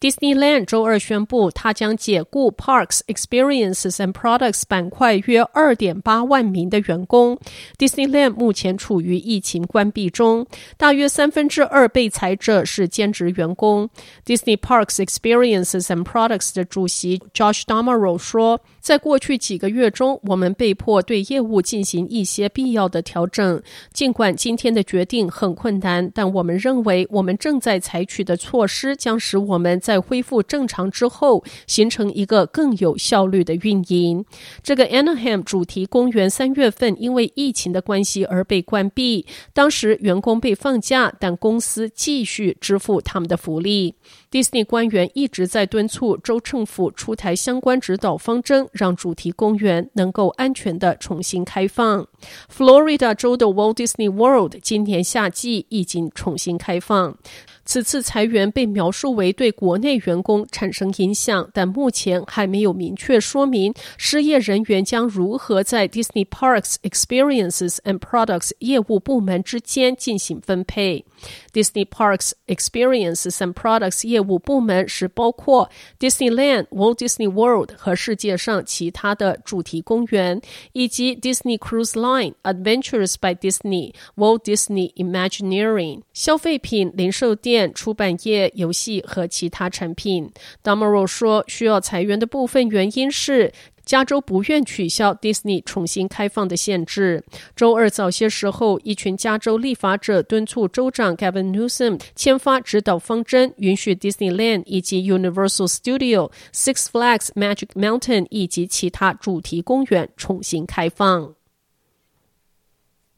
Disneyland 周二宣布，它将解雇 Parks, Experiences and Products 板块约二点八万名的员工。Disneyland 目前处于疫情关闭中，大约三分之二被裁者是兼职员工。Disney Parks, Experiences and Products 的主席 Josh D'Amaro 说，在过去几个月中，我们被迫对业务进行一些必要的调整。尽管今天的决定很困难，但我们认为我们正在采取的措施将使我们。在恢复正常之后，形成一个更有效率的运营。这个 Anaheim 主题公园三月份因为疫情的关系而被关闭，当时员工被放假，但公司继续支付他们的福利。Disney 官员一直在敦促州政府出台相关指导方针，让主题公园能够安全的重新开放。Florida 州的 Walt Disney World 今年夏季已经重新开放。此次裁员被描述为对国内员工产生影响，但目前还没有明确说明失业人员将如何在 Disney Parks Experiences and Products 业务部门之间进行分配。Disney Parks Experiences and Products 业务部门是包括 Disneyland、Walt Disney World 和世界上其他的主题公园，以及 Disney Cruise Line、Adventures by Disney、Walt Disney Imagineering、消费品零售店。出版业、游戏和其他产品。Damaro 说，需要裁员的部分原因是加州不愿取消 Disney 重新开放的限制。周二早些时候，一群加州立法者敦促州长 Gavin Newsom 签发指导方针，允许 Disneyland 以及 Universal Studio、Six Flags Magic Mountain 以及其他主题公园重新开放。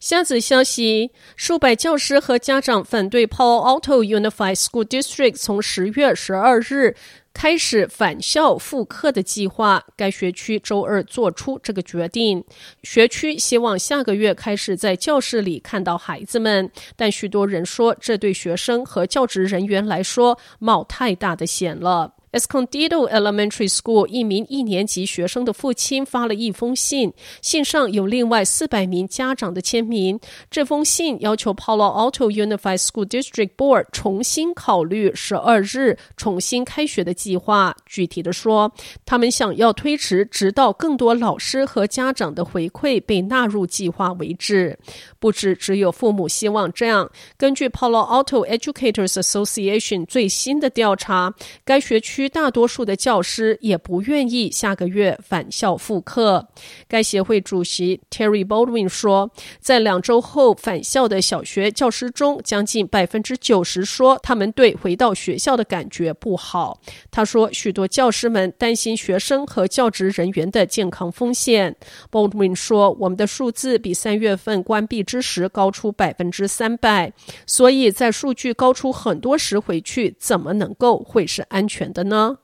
下子消息：数百教师和家长反对 Paul Alto Unified School District 从十月十二日开始返校复课的计划。该学区周二做出这个决定。学区希望下个月开始在教室里看到孩子们，但许多人说这对学生和教职人员来说冒太大的险了。Escondido Elementary School 一名一年级学生的父亲发了一封信，信上有另外四百名家长的签名。这封信要求 Palo Alto Unified School District Board 重新考虑十二日重新开学的计划。具体的说，他们想要推迟，直到更多老师和家长的回馈被纳入计划为止。不止只有父母希望这样。根据 Palo Alto Educators Association 最新的调查，该学区。大多数的教师也不愿意下个月返校复课。该协会主席 Terry Baldwin 说，在两周后返校的小学教师中，将近百分之九十说他们对回到学校的感觉不好。他说，许多教师们担心学生和教职人员的健康风险。Baldwin 说，我们的数字比三月份关闭之时高出百分之三百，所以在数据高出很多时回去，怎么能够会是安全的呢？呢？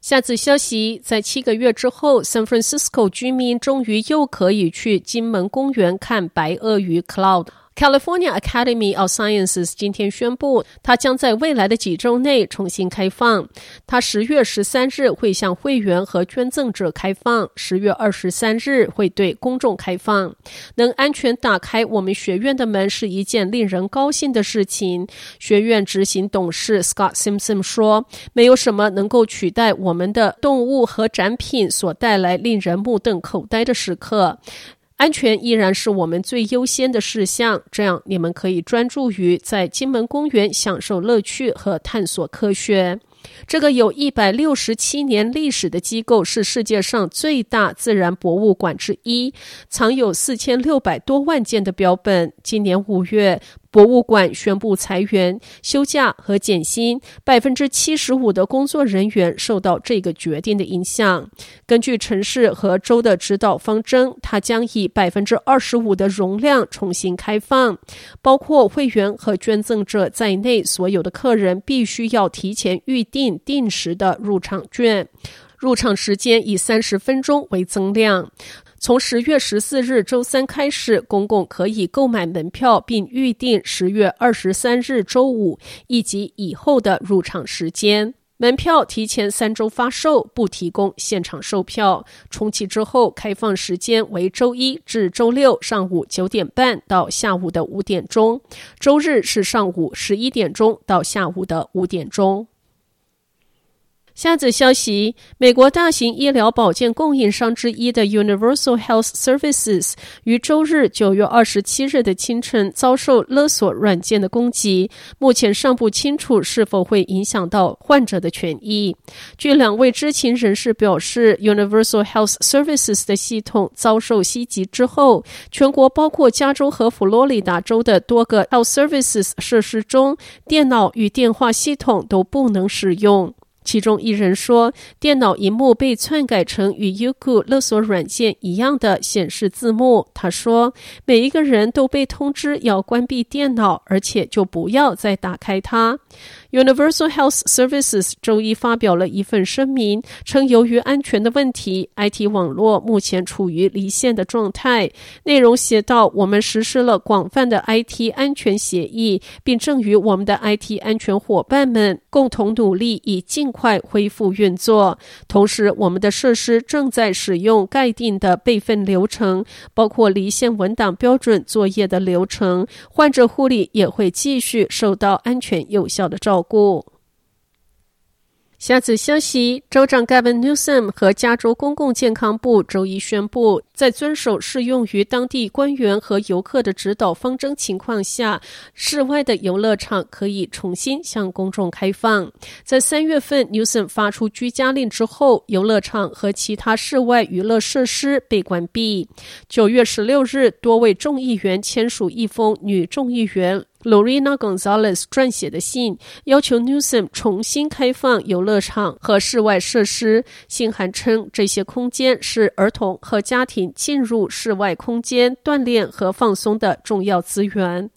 下次消息，在七个月之后，San Francisco 居民终于又可以去金门公园看白鳄鱼 Cloud。California Academy of Sciences 今天宣布，它将在未来的几周内重新开放。它十月十三日会向会员和捐赠者开放，十月二十三日会对公众开放。能安全打开我们学院的门是一件令人高兴的事情。学院执行董事 Scott Simpson 说：“没有什么能够取代我们的动物和展品所带来令人目瞪口呆的时刻。”安全依然是我们最优先的事项，这样你们可以专注于在金门公园享受乐趣和探索科学。这个有一百六十七年历史的机构是世界上最大自然博物馆之一，藏有四千六百多万件的标本。今年五月，博物馆宣布裁员、休假和减薪，百分之七十五的工作人员受到这个决定的影响。根据城市和州的指导方针，它将以百分之二十五的容量重新开放，包括会员和捐赠者在内，所有的客人必须要提前预订定时的入场券。入场时间以三十分钟为增量。从十月十四日周三开始，公共可以购买门票并预订十月二十三日周五以及以后的入场时间。门票提前三周发售，不提供现场售票。重启之后，开放时间为周一至周六上午九点半到下午的五点钟，周日是上午十一点钟到下午的五点钟。下则消息：美国大型医疗保健供应商之一的 Universal Health Services 于周日九月二十七日的清晨遭受勒索软件的攻击，目前尚不清楚是否会影响到患者的权益。据两位知情人士表示，Universal Health Services 的系统遭受袭击之后，全国包括加州和佛罗里达州的多个 Health Services 设施中，电脑与电话系统都不能使用。其中一人说，电脑荧幕被篡改成与 Youku 勒索软件一样的显示字幕。他说，每一个人都被通知要关闭电脑，而且就不要再打开它。Universal Health Services 周一发表了一份声明，称由于安全的问题，IT 网络目前处于离线的状态。内容写道：“我们实施了广泛的 IT 安全协议，并正与我们的 IT 安全伙伴们共同努力，以尽快恢复运作。同时，我们的设施正在使用盖定的备份流程，包括离线文档标准作业的流程。患者护理也会继续受到安全有效的照。故下次消息，州长 Gavin Newsom 和加州公共健康部周一宣布，在遵守适用于当地官员和游客的指导方针情况下，室外的游乐场可以重新向公众开放。在三月份，Newsom 发出居家令之后，游乐场和其他室外娱乐设施被关闭。九月十六日，多位众议员签署一封女众议员 Lorena Gonzalez 撰写的信，要求 Newsom 重新开放游乐场和室外设施。信函称，这些空间是儿童和家庭进入室外空间锻炼和放松的重要资源。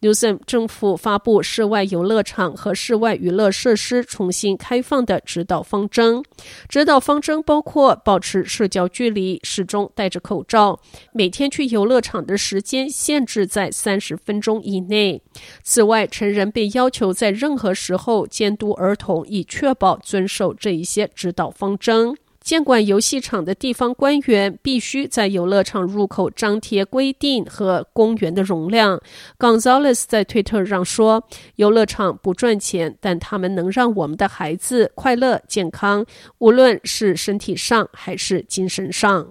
Newsom 政府发布室外游乐场和室外娱乐设施重新开放的指导方针。指导方针包括保持社交距离、始终戴着口罩、每天去游乐场的时间限制在三十分钟以内。此外，成人被要求在任何时候监督儿童，以确保遵守这一些指导方针。监管游戏场的地方官员必须在游乐场入口张贴规定和公园的容量。Gonzalez 在推特上说：“游乐场不赚钱，但他们能让我们的孩子快乐健康，无论是身体上还是精神上。”